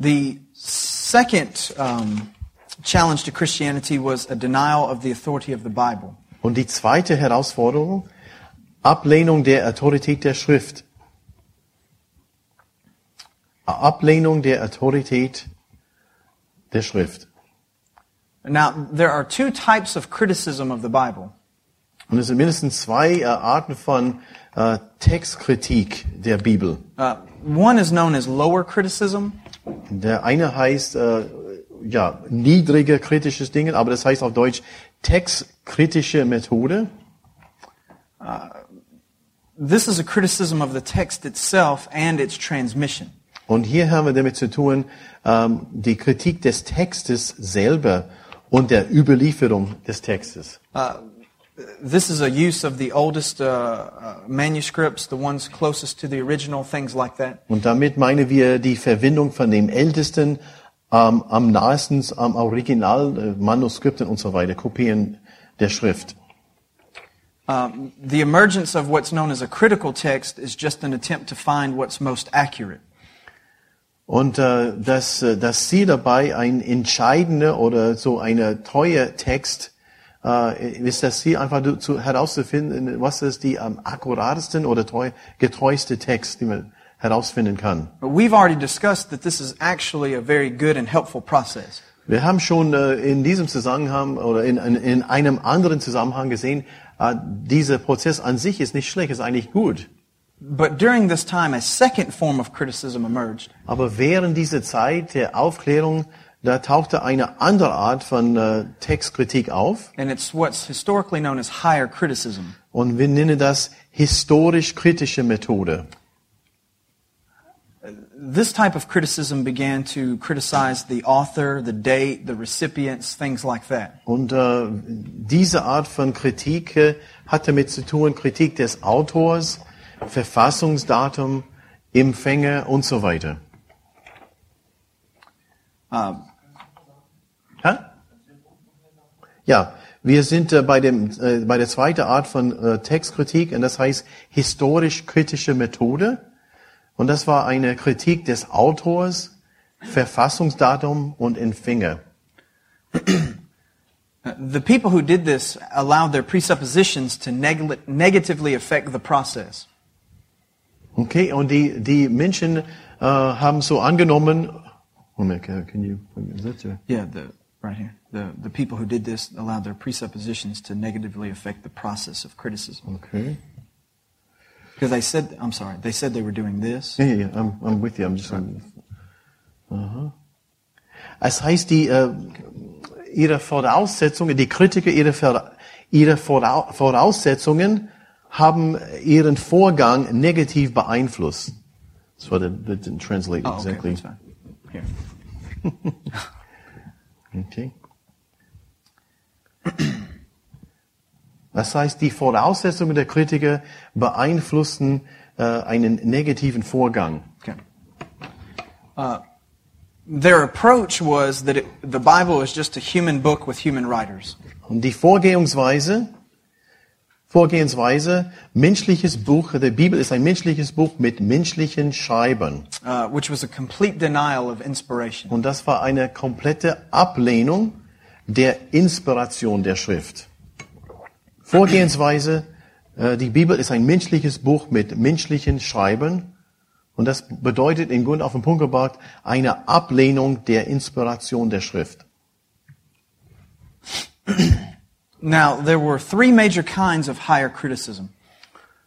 The second um, challenge to Christianity was a denial of the authority of the Bible. Und die zweite Herausforderung, Ablehnung der Autorität der Schrift. Ablehnung der Autorität der Schrift. Now, there are two types of criticism of the Bible. Und es sind mindestens zwei äh, Arten von äh, Textkritik der Bibel. Uh, one is known as lower criticism, Der eine heißt äh, ja niedrige kritisches Dingen, aber das heißt auf Deutsch textkritische Methode. This is a criticism of the text itself and its transmission. Und hier haben wir damit zu tun, ähm, die Kritik des Textes selber und der Überlieferung des Textes. This is a use of the oldest uh, uh, manuscripts, the ones closest to the original, things like that. Und damit meinen wir die Verwendung von dem ältesten, ähm, am nahesten am Original, äh, Manuskripten und so weiter, Kopien der Schrift. Um, the emergence of what's known as a critical text is just an attempt to find what's most accurate. Und äh, das, äh, das Ziel dabei, ein entscheidender oder so eine teure Text, äh, ist das Ziel einfach zu- zu, herauszufinden, was ist die am akkuratesten oder treu, getreueste Text, die man herausfinden kann. We've already discussed that this is actually a very good and helpful process. Wir haben schon äh, in diesem Zusammenhang oder in, in, in einem anderen Zusammenhang gesehen, äh, dieser Prozess an sich ist nicht schlecht, ist eigentlich gut. But during this time, a second form of criticism emerged. Aber während dieser Zeit der Aufklärung, da tauchte eine andere Art von äh, Textkritik auf. And it's what's historically known as higher criticism. Und wir nennen das historisch-kritische Methode. This type of criticism began to criticize the author, the date, the recipients, things like that. Und äh, diese Art von Kritik äh, hat damit zu tun, Kritik des Autors, Verfassungsdatum, Empfänger und so weiter. Um, Hä? Ja, wir sind äh, bei, dem, äh, bei der zweiten Art von äh, Textkritik, und das heißt historisch-kritische Methode. Und das war eine Kritik des Autors, Verfassungsdatum und Empfänger. the people who did this allowed their presuppositions to neg- negatively affect the process. Okay, und die, die Menschen äh, haben so angenommen, Moment, can can you, is that your- Yeah, the right here. The the people who did this allowed their presuppositions to negatively affect the process of criticism. okay. Because they said, I'm sorry, they said they were doing this. Ja, ja, ja, I'm, I'm with you. I'm just, Aha. Uh-huh. Es heißt, die, äh, ihre Voraussetzungen, die Kritiker, ihre, ihre Voraussetzungen haben ihren Vorgang negativ beeinflusst. What it, that didn't translate Oh, okay, exactly. that's fine. Here. Okay. Das heißt, die Voraussetzungen der Kritiker beeinflussen äh, einen negativen Vorgang. Okay. Uh, their approach was that it, the Bible is just a human book with human writers. Und die Vorgehensweise, Vorgehensweise, menschliches Buch, die Bibel ist ein menschliches Buch mit menschlichen Schreibern. uh, which was a complete denial of inspiration. Und das war eine komplette Ablehnung der Inspiration der Schrift. Vorgehensweise, äh, die Bibel ist ein menschliches Buch mit menschlichen Schreibern. Und das bedeutet in Grund auf den Punkt gebracht eine Ablehnung der Inspiration der Schrift. Now, there were three major kinds of higher criticism.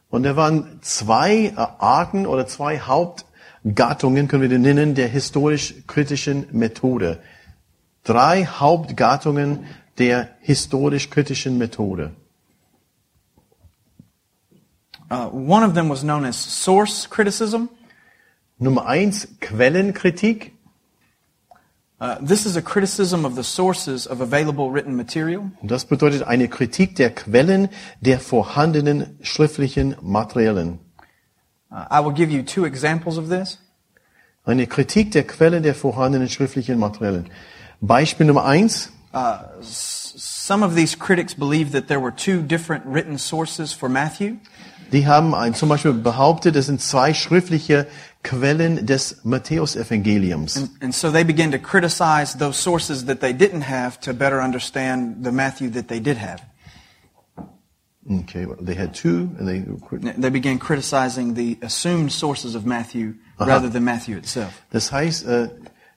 Und da waren zwei äh, Arten oder zwei Hauptgattungen, können wir die nennen, der historisch-kritischen Methode. Drei Hauptgattungen der historisch-kritischen Methode. Uh, one of them was known as source criticism. Nummer eins, Quellenkritik. Uh, this is a criticism of the sources of available written material. Und das bedeutet eine Kritik der Quellen der vorhandenen schriftlichen Materialien. Uh, I will give you two examples of this. Eine Kritik der Quellen der vorhandenen schriftlichen Materialien. Beispiel Nummer eins. Uh, some of these critics believe that there were two different written sources for Matthew. Die haben ein, zum Beispiel behauptet, es sind zwei schriftliche Quellen des Matthäusevangeliums. And, and so they began to criticize those sources that they didn't have to better understand the Matthew that they did have. Okay, well, they had two, and they They began criticizing the assumed sources of Matthew rather than Matthew itself. Das heißt, äh,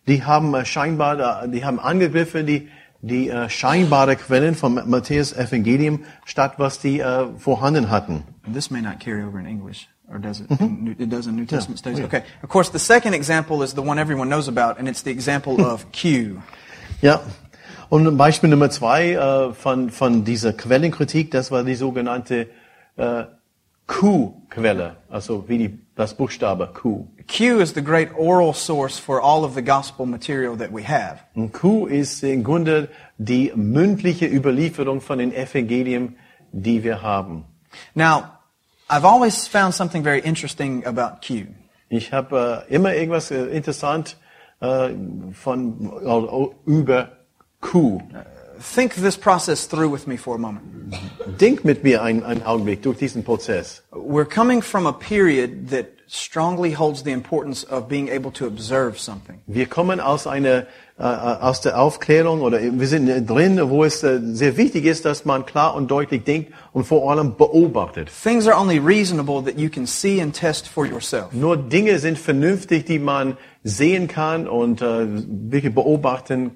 die haben äh, scheinbar, die haben angegriffen die die äh, scheinbare Quellen vom Matthäus Evangelium statt was die äh, vorhanden hatten. And this may not carry over in English, or does it? New- It does in New Testament studies. yeah. Okay. Of course, the second example is the one everyone knows about, and it's the example of Q. Ja. Und Beispiel Nummer zwei äh, von von dieser Quellenkritik, das war die sogenannte äh, Q-Quelle, also wie die das Buchstabe Q. Q is the great oral source for all of the gospel material that we have. Und Q ist im Grunde die mündliche Überlieferung von den Evangelien, die wir haben. Now, I've always found something very interesting about Q. Ich habe äh, immer irgendwas äh, interessant äh, von äh, über Q. Think this process through with me for a moment. Denk mit mir einen, einen Augenblick durch diesen Prozess. We're coming from a period that strongly holds the importance of being able to observe something. Wir kommen aus einer aus der Aufklärung oder wir sind drin, wo es äh, sehr wichtig ist, dass man klar und deutlich denkt und vor allem beobachtet. Things are only reasonable that you can see and test for yourself. Nur Dinge sind vernünftig, die man sehen kann und äh, wirklich beobachten,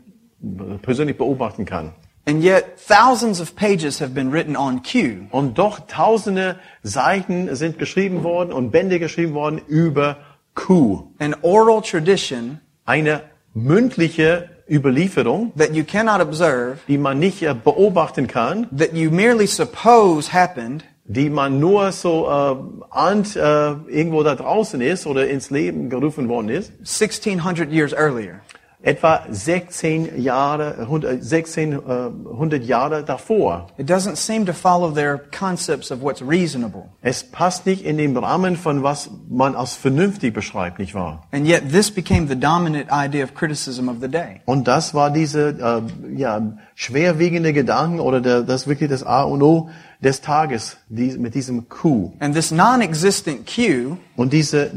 persönlich beobachten kann. And yet, thousands of pages have been written on Q. Und doch tausende Seiten sind geschrieben worden und Bände geschrieben worden über Q. An oral tradition Eine mündliche Überlieferung, that you cannot observe, die man nicht äh, beobachten kann, that you merely suppose happened, die man nur so äh, ahnt, äh, irgendwo da draußen ist oder ins Leben gerufen worden ist. 1600 years earlier. Etwa 16 Jahre, 100, 1600 Jahre davor. It doesn't seem to follow their concepts of what's reasonable. Es passt nicht in den Rahmen von was man als vernünftig beschreibt, nicht wahr? And yet, this became the dominant idea of criticism of the day. Und das war diese äh, ja, schwerwiegende Gedanken oder der, das wirklich das A und O des Tages die, mit diesem Q. And this non-existent Q Und diese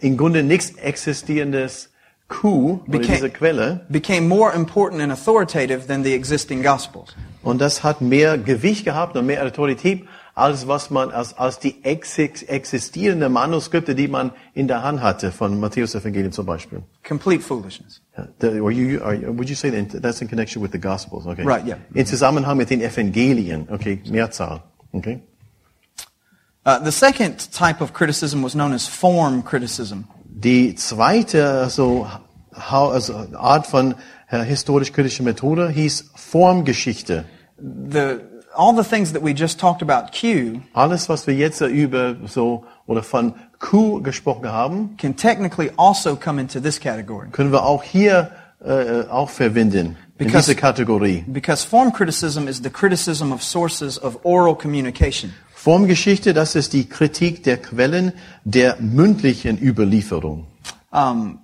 im Grunde nichts existierendes Oder Became- diese Quelle, became more important and authoritative than the existing Gospels. und das hat mehr Gewicht gehabt und mehr Autorität, als was man als, als die ex existierenden Manuskripte, die man in der Hand hatte, von Matthäus Evangelium zum Beispiel. Complete foolishness. The- or you, are, would you say that that's in connection with the Gospels? Okay. Right, yeah. In Zusammenhang mit den Evangelien. Okay, Mehrzahl. Okay. Uh, the second type of criticism was known as form criticism. Die zweite so, hau- also Art von äh, historisch-kritischer Methode hieß Formgeschichte. The, all the things that we just talked about Q Alles, was wir jetzt über so oder von Q gesprochen haben, can technically also come into this category. können wir auch hier äh, auch verwenden in Because- diese Kategorie. Because form criticism is the criticism of sources of oral communication. Formgeschichte, das ist die Kritik der Quellen der mündlichen Überlieferung. Um,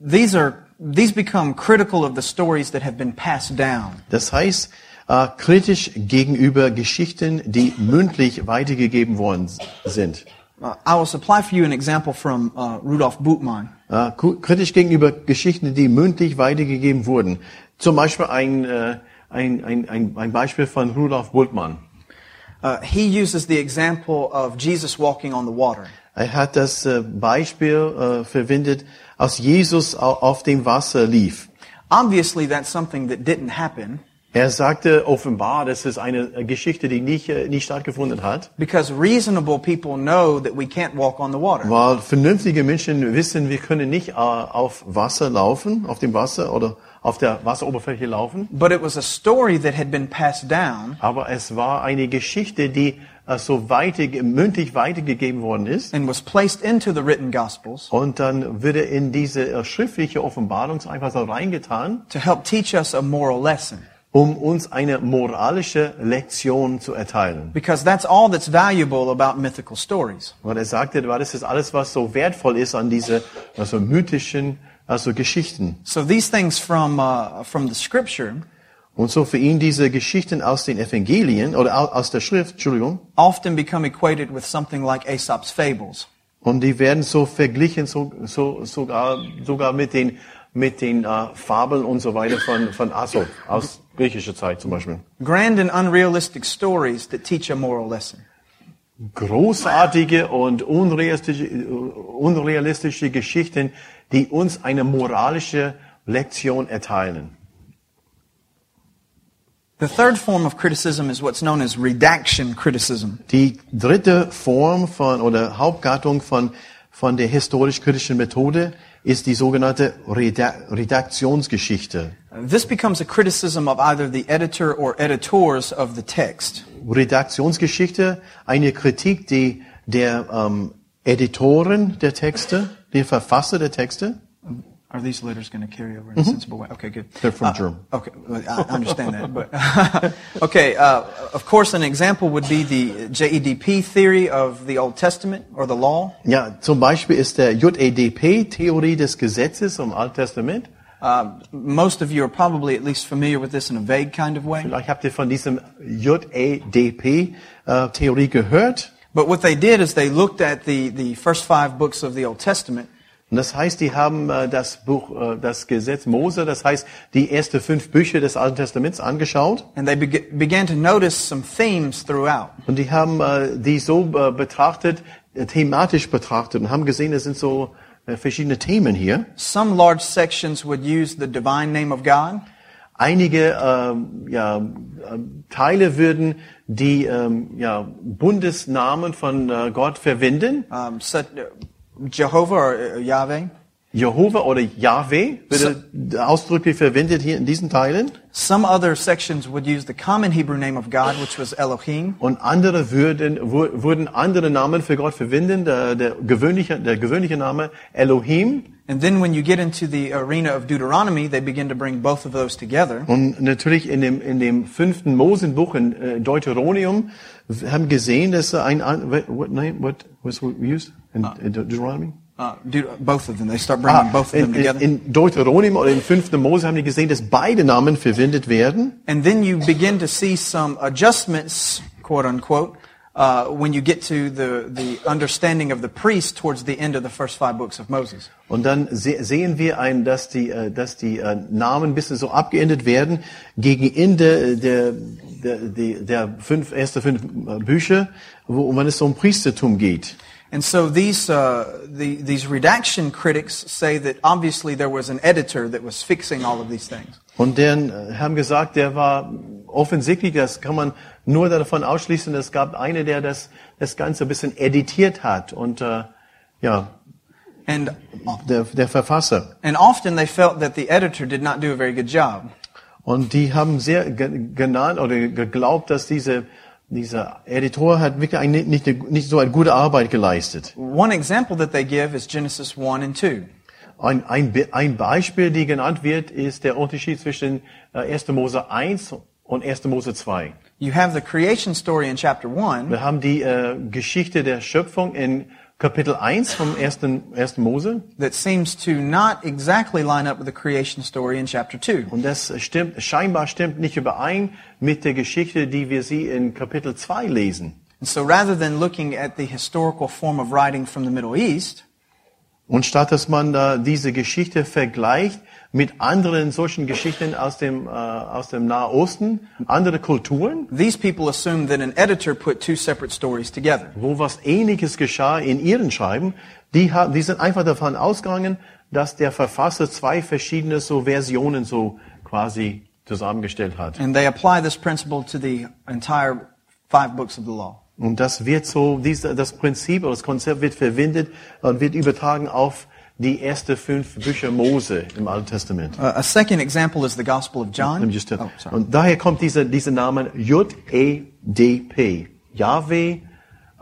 these are these become critical of the stories that have been passed down. Das heißt, äh, kritisch gegenüber Geschichten, die mündlich weitergegeben worden sind. Uh, I will supply for you an example from uh, Rudolf Buchmann. Äh, kritisch gegenüber Geschichten, die mündlich weitergegeben wurden. Zum Beispiel ein, äh, ein, ein, ein, ein Beispiel von Rudolf Bultmann. Uh, he uses the example of Jesus walking on the water. Er hat das äh, Beispiel äh, verwendet, als Jesus au- auf dem Wasser lief. Obviously, that's something that didn't happen, Er sagte offenbar, das ist eine Geschichte, die nicht, äh, nicht stattgefunden hat, because reasonable people know that we can't walk on the water. weil vernünftige Menschen wissen, wir können nicht äh, auf Wasser laufen, auf dem Wasser oder auf der Wasseroberfläche laufen. But it was a story that had been passed down Aber es war eine Geschichte, die äh, so weiter, mündlich weitergegeben worden ist. and was placed into the written gospels Und dann wurde in diese äh, schriftliche Offenbarung einfach so reingetan, to help teach us a moral lesson. um uns eine moralische Lektion zu erteilen. Because that's all that's valuable about mythical stories. Und er sagte, das ist alles, was so wertvoll ist an diese also mythischen also Geschichten. So these things from, uh, from the scripture Und so für ihn diese Geschichten aus den Evangelien oder au- aus der Schrift, Entschuldigung, often become equated with something like Aesop's fables. und die werden so verglichen so, so sogar sogar mit den mit den äh, Fabeln und so weiter von von Aesop aus griechischer Zeit zum Beispiel. Grand and unrealistic stories that teach a moral lesson. Großartige und unrealistische, unrealistische Geschichten, die uns eine moralische Lektion erteilen. The third form of criticism is what's known as redaction criticism. Die dritte Form von oder Hauptgattung von, von der historisch-kritischen Methode ist die sogenannte Reda Redaktionsgeschichte. This becomes a criticism of either the editor or editors of the text. Redaktionsgeschichte, eine Kritik die der ähm, Editoren der Texte, der Verfasser der Texte. Are these letters going to carry over in a sensible way? Okay, good. They're from Uh, German. Okay, I understand that, but okay. Uh, of course, an example would be the JEDP theory of the Old Testament or the law. Ja, zum Beispiel ist der JEDP Theorie des Gesetzes im Alten Testament. Uh, most of you are probably at least familiar with this in a vague kind of way. Vielleicht habt ihr von diesem JEDP äh, Theorie gehört. But what they did is they looked at the, the first five books of the Old Testament Und das heißt, die haben äh, das Buch, äh, das Gesetz Mose, das heißt die ersten fünf Bücher des Alten Testaments angeschaut. and they beg- began to notice some themes throughout. Und die haben äh, die so äh, betrachtet, äh, thematisch betrachtet und haben gesehen, es sind so äh, verschiedene Themen hier. Some large sections would use the divine name of God. Einige ähm, ja, äh, Teile würden die ähm, ja, Bundesnamen von äh, Gott verwenden. um, such, uh, Jehovah or uh, Yahweh. Jehova oder Yahweh würde ausdrücklich verwendet hier in diesen Teilen. Some other sections would use the common Hebrew name of God, which was Elohim. Und andere würden, würden andere Namen für Gott verwenden. Der, der, gewöhnliche, der gewöhnliche Name Elohim. And then when you get into the arena of Deuteronomy, they begin to bring both of those together. Und natürlich in dem, in dem fünften Mosenbuch in äh, Deuteronomium haben gesehen, dass ein, what, what name, what was used in, in Deuteronomy? Uh, both of them. They start bringing both of them Ah, in, in, together. in Deuteronomium oder im fünften Mose haben die gesehen, dass beide Namen verwendet werden. And then you begin to see some adjustments, quote unquote, uh, when you get to the, the understanding of the priest towards the end of the first five books of Moses. Und dann se sehen wir ein, dass die, äh, dass die äh, Namen ein bisschen so abgeändert werden gegen Ende der, der, der, der fünf, erste fünf äh, Bücher, wo wenn es um Priestertum geht. And so these, uh, the, these redaction critics say that obviously there was an editor that was fixing all of these things. Und dann äh, haben gesagt, der war offensichtlich, das kann man nur davon ausschließen, es gab eine, der das, das Ganze ein bisschen editiert hat und äh, ja, And, der, der Verfasser. and often they felt that the editor did not do a very good job. Und die haben sehr ge- genannt oder geglaubt, dass diese, dieser Editor hat wirklich eine, nicht, nicht so eine gute Arbeit geleistet. One example that they give is Genesis 1 and 2. Ein, ein, ein Beispiel, die genannt wird, ist der Unterschied zwischen äh, 1. Mose 1 und 1. Mose 2. You have the creation story in chapter 1, Wir haben die äh, Geschichte der Schöpfung in Kapitel 1 vom 1. 1. Mose. that seems to not exactly line up with the creation story in chapter 2. Und das stimmt, scheinbar stimmt nicht überein mit der Geschichte, die wir sie in Kapitel 2 lesen. And so rather than looking at the historical form of writing from the Middle East, Und statt dass man da diese Geschichte vergleicht mit anderen solchen Geschichten aus dem, äh, aus dem Nahosten, andere Kulturen, these people assume that an editor put two separate stories together. wo was Ähnliches geschah in ihren Schreiben, die, haben, die sind einfach davon ausgegangen, dass der Verfasser zwei verschiedene so Versionen so quasi zusammengestellt hat. And they apply this principle to the entire five books of the law. Und das wird so, diese, das Prinzip oder das Konzept wird verwendet und wird übertragen auf die ersten fünf Bücher Mose im Alten Testament. Uh, a second example is the Gospel of John. Let me just tell- Oh, sorry. und daher kommt dieser, dieser Name J-E-D-P. Yahweh,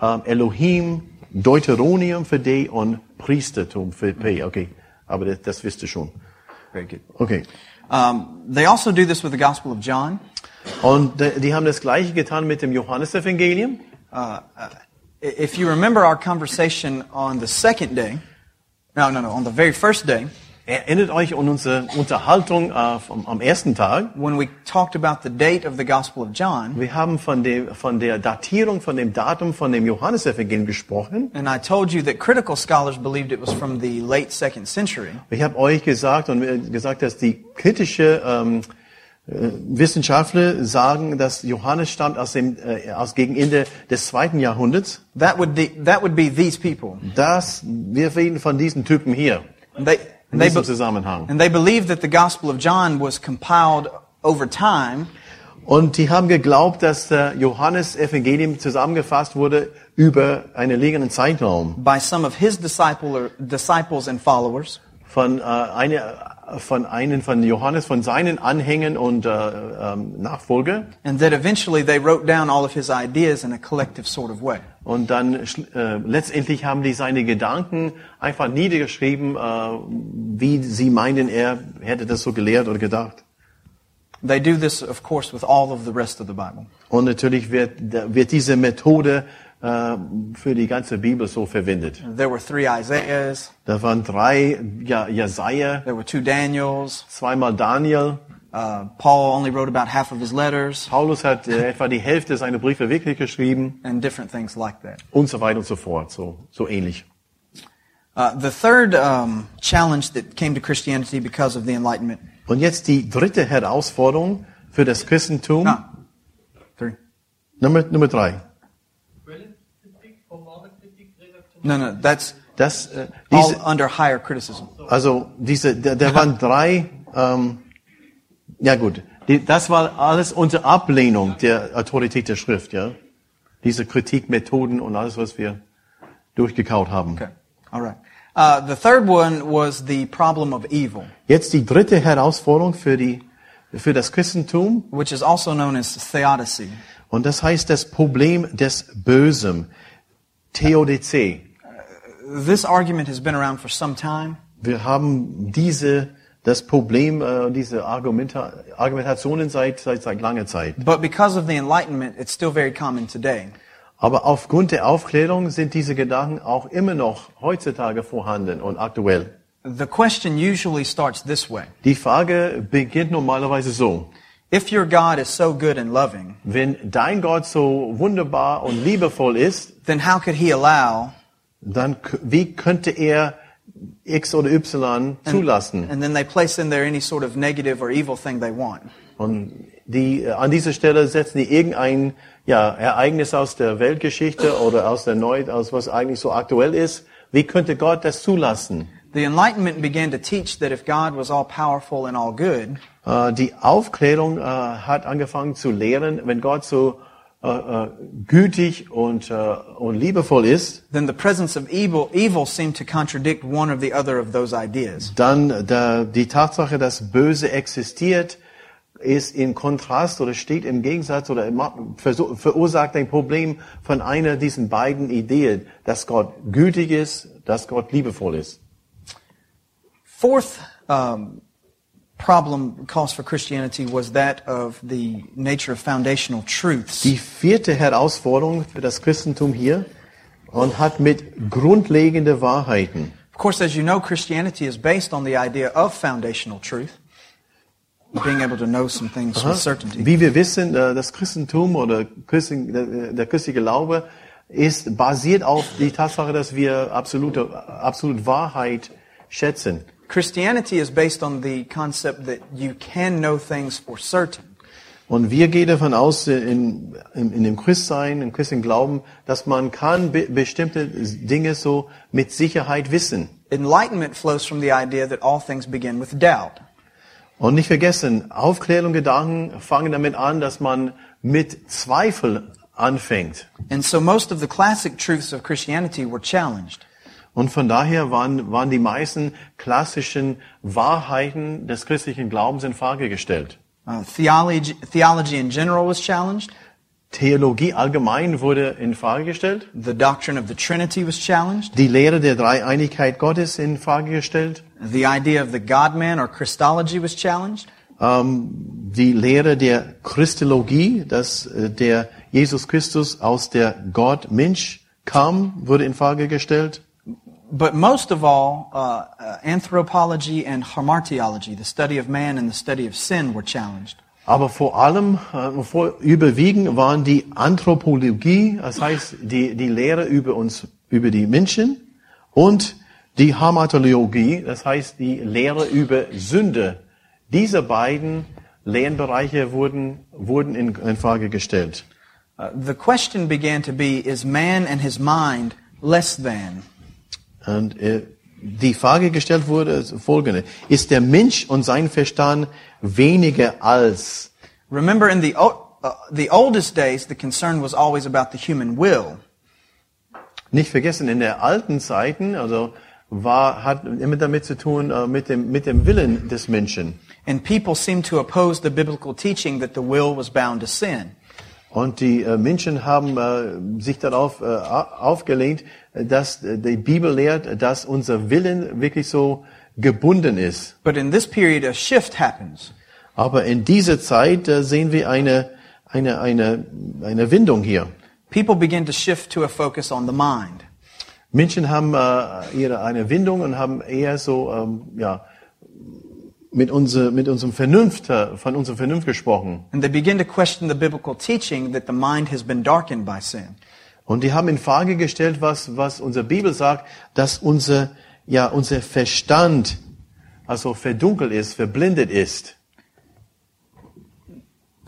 ähm, Elohim, Deuteronium für D und Priestertum für P. Okay, aber das, das wisst ihr schon. Very good. Okay. Um, they also do this with the Gospel of John. Und äh, die haben das Gleiche getan mit dem Johannesevangelium. I- If you remember our conversation on the second day, no, no, no, on the very first day, Erinnert euch an unsere Unterhaltung äh, vom, am ersten Tag. when we talked about the date of the Gospel of John, Wir haben von, dem, von der Datierung, von dem Datum von dem Johannesevangelium gesprochen. and I told you that critical scholars believed it was from the late second century. Ich habe euch gesagt und gesagt, dass die kritische ähm, äh, Wissenschaftler sagen, dass Johannes stammt aus dem äh, aus gegen Ende des zweiten Jahrhunderts. That would be, that would be these people. Das wir reden von diesen Typen hier And they, in they, diesem Zusammenhang. and they believed that the Gospel of John was compiled over time Und die haben geglaubt, dass der Johannes Evangelium zusammengefasst wurde über einen längeren Zeitraum by some of his disciple disciples and followers. von äh, eine, von einen von Johannes von seinen Anhängern und äh, ähm, Nachfolger. And that eventually they wrote down all of his ideas in a collective sort of way. Und dann äh, letztendlich haben die seine Gedanken einfach niedergeschrieben, äh, wie sie meinen, er hätte das so gelehrt oder gedacht. They do this, of course, with all of the rest of the Bible. Und natürlich wird, wird diese Methode äh, für die ganze Bibel so verwendet. There were three Isaiahs, Da waren drei ja, Jesaja, there were two Daniels, zweimal Daniel. uh, Paul only wrote about half of his letters, Paulus hat äh, etwa die Hälfte seiner Briefe wirklich geschrieben and different things like that. und so weiter und so fort. So, so ähnlich. Uh, the third um, challenge that came to Christianity because of the Enlightenment. Und jetzt die dritte Herausforderung für das Christentum. Ah, three. Nummer, Nummer drei. Quellenkritik, formale No, no, that's Das, äh, all diese, under higher criticism. Also diese, da, da waren drei, ähm, ja gut, die, das war alles unter Ablehnung der Autorität der Schrift, ja. Diese Kritikmethoden und alles, was wir durchgekaut haben. Okay, all right. Uh, the third one was the problem of evil, Jetzt die dritte Herausforderung für die, für das Christentum which is also known as theodicy. und das heißt das Problem des Bösen, Theodizee. This argument has been around for some time. Wir haben diese, das Problem, äh, diese Argumenta Argumentationen seit, seit, seit langer Zeit. But because of the Enlightenment, it's still very common today. Aber aufgrund der Aufklärung sind diese Gedanken auch immer noch heutzutage vorhanden und aktuell. The question usually starts this way. Die Frage beginnt normalerweise so. If your God is so good and loving, Wenn dein Gott so wunderbar und liebevoll ist, then how could he allow dann wie könnte er X oder Y zulassen? and then they place in there any sort of negative or evil thing they want? Und die, äh, an dieser Stelle setzen die irgendein ja, Ereignis aus der Weltgeschichte oder aus der Neue, aus was eigentlich so aktuell ist. Wie könnte Gott das zulassen? The Enlightenment began to teach that if God was all powerful and all good, Äh, Die Aufklärung äh, hat angefangen zu lehren, wenn Gott so äh, äh, gütig und, äh, und liebevoll ist, then the presence of evil, evil seemed to contradict one or the other of those ideas. dann der, die Tatsache, dass Böse existiert, ist in Kontrast oder steht im Gegensatz oder verursacht ein Problem von einer diesen beiden Ideen, dass Gott gütig ist, dass Gott liebevoll ist. Fourth um, problem cause for Christianity was that of the nature of foundational truths. Die vierte Herausforderung für das Christentum hier und hat mit grundlegende Wahrheiten. Of course, as you know, Christianity is based on the idea of foundational truth, being able to know some things with certainty. Wie wir wissen, äh, das Christentum oder der- christliche Glaube ist basiert auf die Tatsache, dass wir absolute, absolute Wahrheit schätzen. Christianity is based on the concept that you can know things for certain. Und wir gehen davon aus, in, in, in dem Christsein, im christlichen Glauben, dass man kann be bestimmte Dinge so mit Sicherheit wissen. Enlightenment flows from the idea that all things begin with doubt. Und nicht vergessen, Aufklärung Gedanken fangen damit an, dass man mit Zweifel anfängt. And so most of the classic truths of Christianity were challenged. Und von daher waren, waren die meisten klassischen Wahrheiten des christlichen Glaubens in Frage gestellt. Uh, theology, theology in general was challenged. Theologie allgemein wurde in Frage gestellt. The doctrine of the Trinity was challenged. Die Lehre der Dreieinigkeit Gottes in Frage gestellt. The idea of the God-man or Christology was challenged. Ähm, die Lehre der Christologie, dass äh, der Jesus Christus aus der Gott-Mensch kam, wurde in Frage gestellt. But most of all, uh, uh, anthropology and hamartiology, the study of man and the study of sin, were challenged. Aber vor allem, äh, vor, überwiegend waren die Anthropologie, das heißt die, die Lehre über uns, über die Menschen und die Hamartologie, das heißt die Lehre über Sünde. Diese beiden Lernbereiche wurden, wurden in, in Frage gestellt. Uh, the question began to be, is man and his mind less than? Und äh, die Frage gestellt wurde ist folgende. Ist der Mensch und sein Verstand weniger als? Remember, in the, uh, the oldest days, the concern was always about the human will. Nicht vergessen, in der alten Zeiten, also war, hat immer damit zu tun, äh, mit dem, mit dem Willen des Menschen. And people seemed to oppose the biblical teaching that the will was bound to sin. Und die äh, Menschen haben äh, sich darauf äh, au- aufgelehnt, dass die Bibel lehrt, dass unser Willen wirklich so gebunden ist. But in this period, a shift happens. Aber in dieser Zeit sehen wir eine, eine, eine, eine Windung hier. People begin to shift to a focus on the mind. Menschen haben äh, ihre eine Windung und haben eher so ähm, ja mit unser, mit unserem Vernunft äh, von unserer Vernunft gesprochen And they begin to question the biblical teaching that the mind has been darkened by sin. und die haben in Frage gestellt, was was unsere Bibel sagt, dass unser ja unser Verstand also verdunkelt ist, verblindet ist.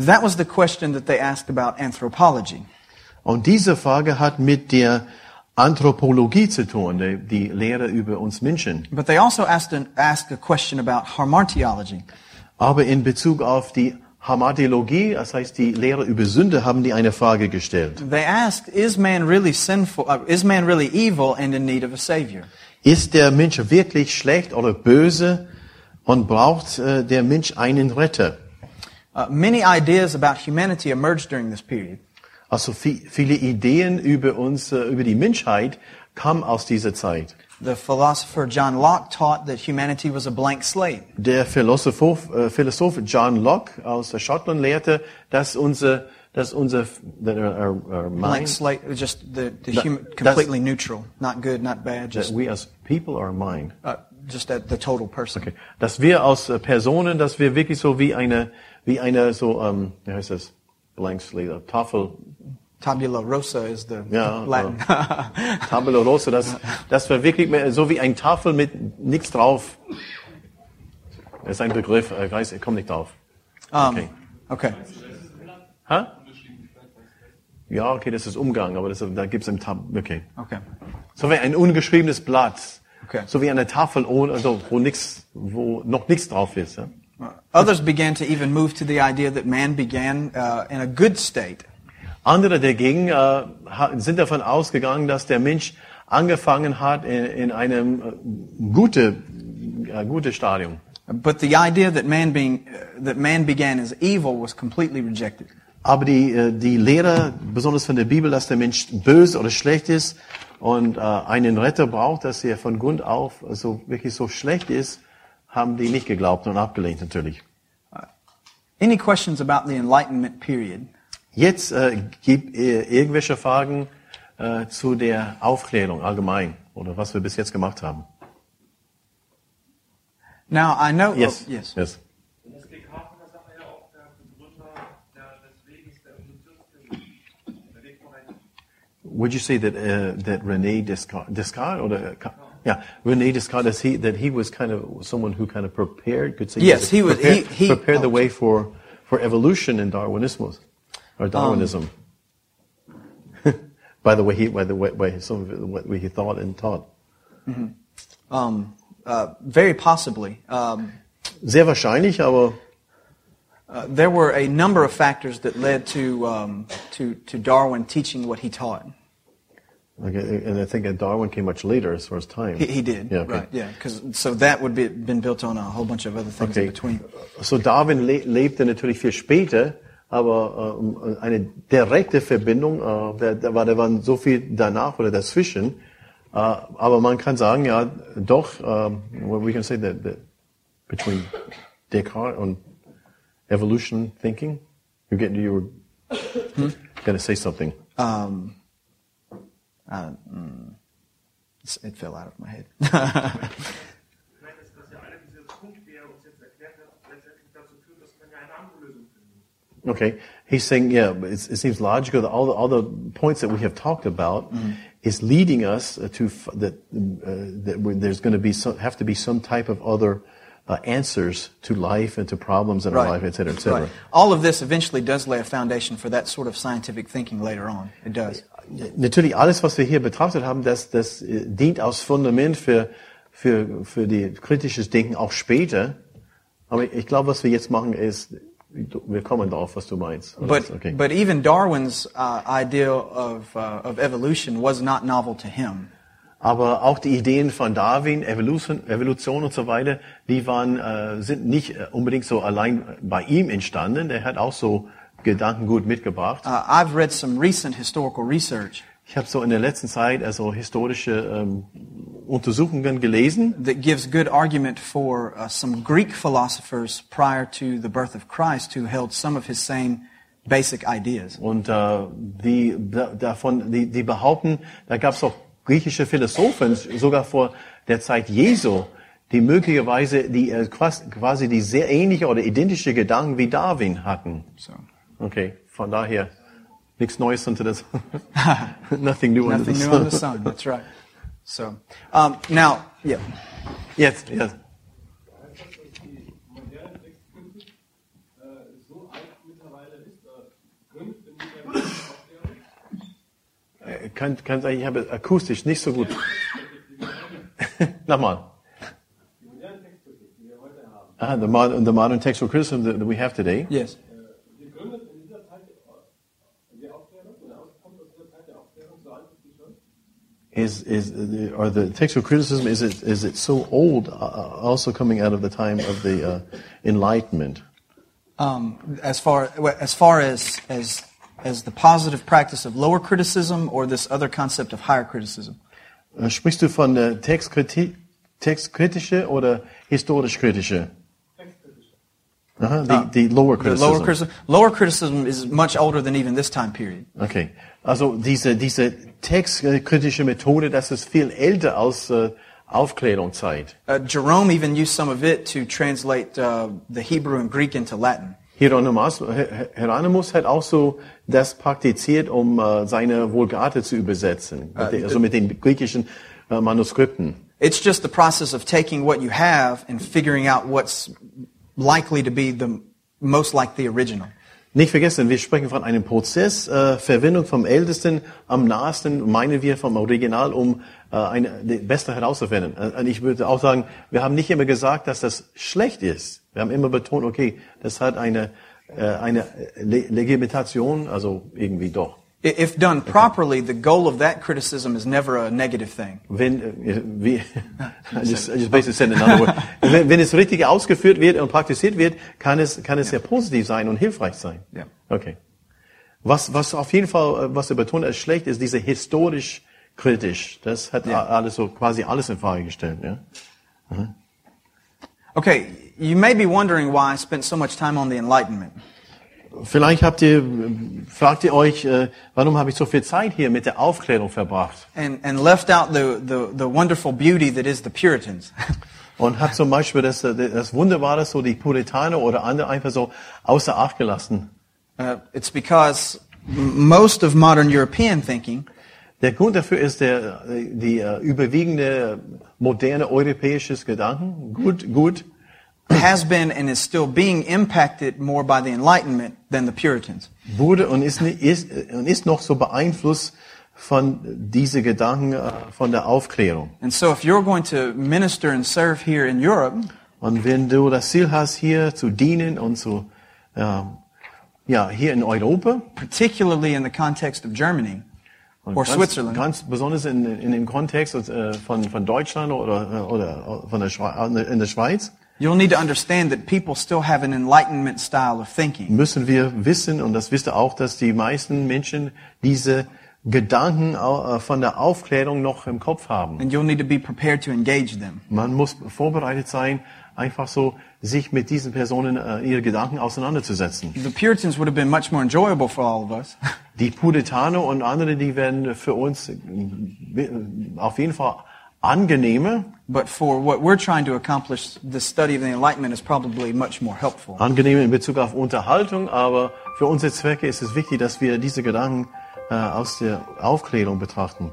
That was the question that they asked about anthropology. Und diese Frage hat mit der Anthropologie zu tun, die, die Lehre über uns Menschen. But they also asked, an, asked a question about hamartiology. Aber in Bezug auf die Hamartiologie, das heißt die Lehre über Sünde, haben die eine Frage gestellt. They asked, is man really sinful, uh, is man really evil and in need of a savior? Ist der Mensch wirklich schlecht oder böse und braucht äh, der Mensch einen Retter? Uh, many ideas about humanity emerged during this period. Also vi- viele Ideen über uns, äh, über die Menschheit kamen aus dieser Zeit. The philosopher John Locke taught that humanity was a blank slate. Der Philosoph, äh, Philosoph John Locke aus Schottland lehrte, dass unser, dass unser that our, our, our Blank mind, slate, just the, the That- human, completely neutral, not good, not bad, that just, we as people are mind. uh, just at the total person. Okay. Dass wir aus äh, Personen, dass wir wirklich so wie eine, wie eine so, ähm, wie heißt das? Blank slate, Tafel, Tabula rosa is the Ja, Latin. Tabula Rosa, das, das war wirklich mehr so wie ein Tafel mit nichts drauf. Das ist ein Begriff, ich weiß, ich komme nicht drauf. um, Okay. okay. Hä? Ja, okay, das ist Umgang, aber das, da gibt's im Tab, okay. Okay. So wie ein ungeschriebenes Blatt. Okay. So wie eine Tafel ohne, also, wo nix, wo noch nichts drauf ist. Ja? Others began to even move to the idea that man began uh, in a good state. Andere dagegen äh, sind davon ausgegangen, dass der Mensch angefangen hat in, in einem äh, gute, äh, gute Stadium. But the idea that man being uh, that man began as evil was completely rejected. Aber die, äh, die Lehre, besonders von der Bibel, dass der Mensch böse oder schlecht ist und äh, einen Retter braucht, dass er von Grund auf so wirklich so schlecht ist, haben die nicht geglaubt und abgelehnt natürlich. Any questions about the Enlightenment period? Jetzt äh, gibt äh, irgendwelche Fragen äh, zu der Aufklärung allgemein oder was wir bis jetzt gemacht haben. Now I know. Yes. oh, yes. yes. Would you say that uh, that Rene Descartes, Descartes or the, yeah, Rene Descartes, he that he was kind of someone who kind of prepared, could say, Yes, he was- prepared, he- he- prepared the way for for evolution in Darwinism, or Darwinism. by the way, he by the way, by some of it, what he thought and taught. Um, uh, very possibly. Um, sehr wahrscheinlich, aber Uh, there were a number of factors that led to, um, to, to Darwin teaching what he taught. Okay, and I think that Darwin came much later as far as time. He, he did, Yeah, okay. right? Yeah, because so that would be been built on a whole bunch of other things in between. So Darwin le lebte natürlich viel später, aber ähm, eine direkte Verbindung, äh, da, da, war, da waren so viel danach oder dazwischen. Äh, aber man kann sagen, ja, doch, well, we can say that, that between Descartes und evolution thinking, you're get you were gonna say something. Um, uh, mm, it fell out of my head. Vielleicht ist das ja einer dieser Punkte, die uns jetzt erklärt hat, letztendlich dazu führt, dass man ja eine andere Lösung findet. Okay, he's saying, yeah, but it's, it seems logical that all the, all the points that we have talked about is leading us to f- that uh, that there's going to be some, have to be some type of other uh, answers to life and to problems in our life, et cetera, et cetera. Right. All of this eventually does lay a foundation for that sort of scientific thinking later on. It does. Natürlich alles, was wir hier betrachtet haben, das, das äh, dient als Fundament für für für die kritisches Denken auch später. Aber ich glaube, was wir jetzt machen ist, wir kommen darauf, was du meinst. But, okay. but even Darwin's uh, idea of, uh, of evolution was not novel to him. Aber auch die Ideen von Darwin, Evolution, Evolution und so weiter, die waren, äh, sind nicht äh, unbedingt so allein bei ihm entstanden. Der hat auch so Gedankengut mitgebracht. Uh, I've read some recent historical research Ich habe so in der letzten Zeit also historische ähm, Untersuchungen gelesen. that gives good argument for uh, some Greek philosophers prior to the birth of Christ who held some of his same basic ideas. Und äh, die da- davon, die, die behaupten, da gab es auch griechische Philosophen, sogar vor der Zeit Jesu, die möglicherweise die äh, quas- quasi die sehr ähnliche oder identische Gedanken wie Darwin hatten. Okay, von daher nichts Neues unter das. Nothing new under nothing the new under the sun. sun. That's right. So, um, now, yeah. Jetzt, jetzt. Kann, kann ich habe akustisch nicht so gut. Nochmal. Die moderne Textkritik, die wir heute haben, Ah, the, modern, the modern textual criticism that, that we have today Yes. die gründet in dieser Zeit der Aufklärung oder aus- kommt aus dieser Zeit der Aufklärung, so alt ist die schon? is is the, or the textual criticism is it is it so old? Uh, also coming out of the time of the uh, Enlightenment. Um, as far as far as as as the positive practice of lower criticism or this other concept of higher criticism. Äh, Sprichst du von der Textkritik, textkritische oder historisch-kritische? Aha, die, die lower The criticism. lower criticism, lower criticism is much older than even this time period. Okay. Also diese, diese textkritische Methode, das ist viel älter als äh, Aufklärungszeit. Uh, Jerome even used some of it to translate uh, the Hebrew and Greek into Latin. Hieronymus, Hieronymus hat auch so das praktiziert, um äh, seine Vulgate zu übersetzen, den, also mit den griechischen äh, Manuskripten. It's just the process of taking what you have and figuring out what's likely to be the most like the original. Nicht vergessen, wir sprechen von einem Prozess, äh, Verwendung vom Ältesten am nahesten, meinen wir vom Original, um äh, eine beste herauszufinden. Äh, Und ich würde auch sagen, wir haben nicht immer gesagt, dass das schlecht ist. Wir haben immer betont, okay, das hat eine äh, eine Le Legitimation, also irgendwie doch. If done properly, the goal of that criticism is never a negative thing. Wenn, äh, wie, I just, I just basically said another word. wenn, wenn es richtig ausgeführt wird und praktiziert wird, kann es, kann es sehr positiv sein und hilfreich sein. Ja. Okay. Was, was auf jeden Fall, äh, was er betont als schlecht ist, diese historisch kritisch. Das hat a- alles so, quasi alles in Frage gestellt, ja. Okay, you may be wondering why I spent so much time on the Enlightenment. Vielleicht habt ihr, fragt ihr euch, äh, warum habe ich so viel Zeit hier mit der Aufklärung verbracht? and, and left out the, the, the wonderful beauty that is the Puritans. Und hat zum Beispiel das, äh, das Wunderbare, so die Puritaner oder andere einfach so außer Acht gelassen. Uh, it's because most of modern European thinking Der Grund dafür ist der, äh, die überwiegende moderne europäisches Gedanken. Gut, gut. Has been and is still being impacted more by the Enlightenment than the Puritans. Wurde und ist, ist, äh, und ist noch so beeinflusst von diese Gedanken äh, von der Aufklärung. And so if you're going to minister and serve here in Europe, Und wenn du das Ziel hast, hier zu dienen und zu, ja, ja hier in Europa, particularly in the context of Germany or ganz, Switzerland, ganz besonders in, in dem Kontext äh, von, von Deutschland oder, oder von der Schweiz, in der Schweiz, you'll need to understand that people still have an enlightenment style of thinking. müssen wir wissen, und das wisst ihr auch, dass die meisten Menschen diese Gedanken äh, von der Aufklärung noch im Kopf haben. And you'll need to be prepared to engage them. Man muss vorbereitet sein, einfach so sich mit diesen Personen äh, ihre Gedanken auseinanderzusetzen. The Puritans would have been much more enjoyable for all of us. Die Puritaner und andere, die werden für uns äh, auf jeden Fall angenehmer. But for what we're trying to accomplish, the study of the Enlightenment is probably much more helpful. Angenehmer in Bezug auf Unterhaltung, aber für unsere Zwecke ist es wichtig, dass wir diese Gedanken äh, aus der Aufklärung betrachten.